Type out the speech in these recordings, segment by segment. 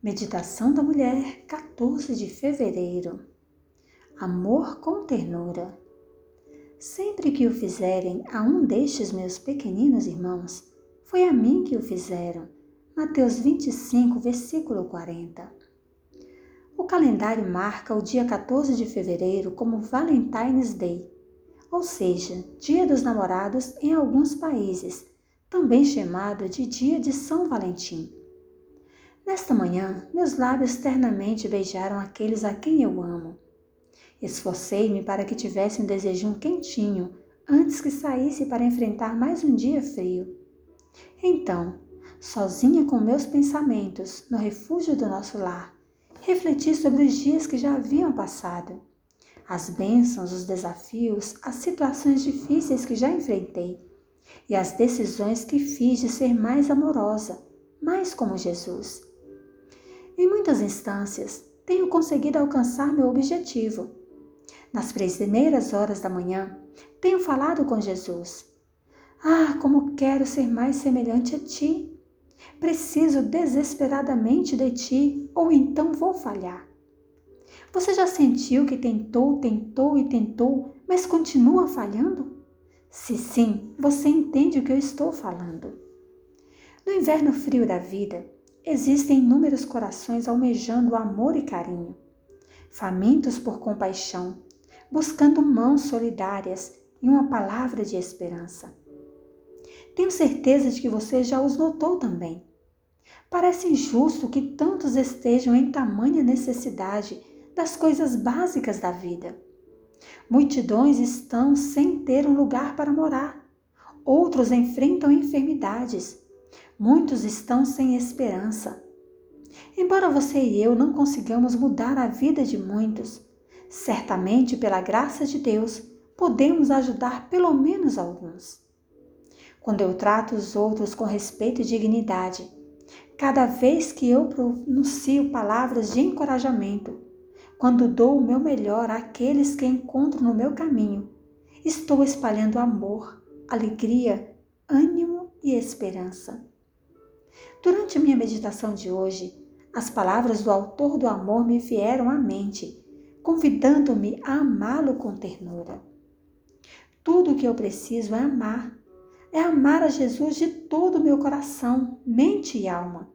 Meditação da Mulher, 14 de fevereiro. Amor com ternura. Sempre que o fizerem a um destes meus pequeninos irmãos, foi a mim que o fizeram. Mateus 25, versículo 40. O calendário marca o dia 14 de fevereiro como Valentine's Day, ou seja, Dia dos Namorados em alguns países, também chamado de Dia de São Valentim. Nesta manhã, meus lábios ternamente beijaram aqueles a quem eu amo. Esforcei-me para que tivesse um desejum quentinho antes que saísse para enfrentar mais um dia frio. Então, sozinha com meus pensamentos, no refúgio do nosso lar, refleti sobre os dias que já haviam passado, as bênçãos, os desafios, as situações difíceis que já enfrentei e as decisões que fiz de ser mais amorosa, mais como Jesus em muitas instâncias, tenho conseguido alcançar meu objetivo. Nas primeiras horas da manhã, tenho falado com Jesus. Ah, como quero ser mais semelhante a ti! Preciso desesperadamente de ti, ou então vou falhar. Você já sentiu que tentou, tentou e tentou, mas continua falhando? Se sim, você entende o que eu estou falando. No inverno frio da vida, Existem inúmeros corações almejando amor e carinho, famintos por compaixão, buscando mãos solidárias e uma palavra de esperança. Tenho certeza de que você já os notou também. Parece injusto que tantos estejam em tamanha necessidade das coisas básicas da vida. Multidões estão sem ter um lugar para morar. Outros enfrentam enfermidades Muitos estão sem esperança. Embora você e eu não consigamos mudar a vida de muitos, certamente pela graça de Deus podemos ajudar pelo menos alguns. Quando eu trato os outros com respeito e dignidade, cada vez que eu pronuncio palavras de encorajamento, quando dou o meu melhor àqueles que encontro no meu caminho, estou espalhando amor, alegria, ânimo e esperança. Durante minha meditação de hoje, as palavras do Autor do Amor me vieram à mente, convidando-me a amá-lo com ternura. Tudo o que eu preciso é amar, é amar a Jesus de todo o meu coração, mente e alma,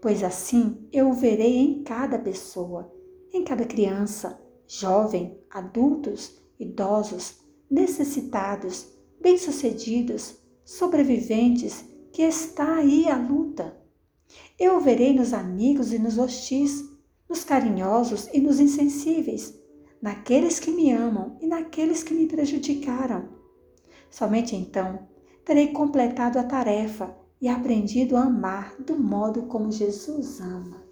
pois assim eu o verei em cada pessoa, em cada criança, jovem, adultos, idosos, necessitados, bem-sucedidos, sobreviventes que está aí a luta. Eu verei nos amigos e nos hostis, nos carinhosos e nos insensíveis, naqueles que me amam e naqueles que me prejudicaram. Somente então terei completado a tarefa e aprendido a amar do modo como Jesus ama.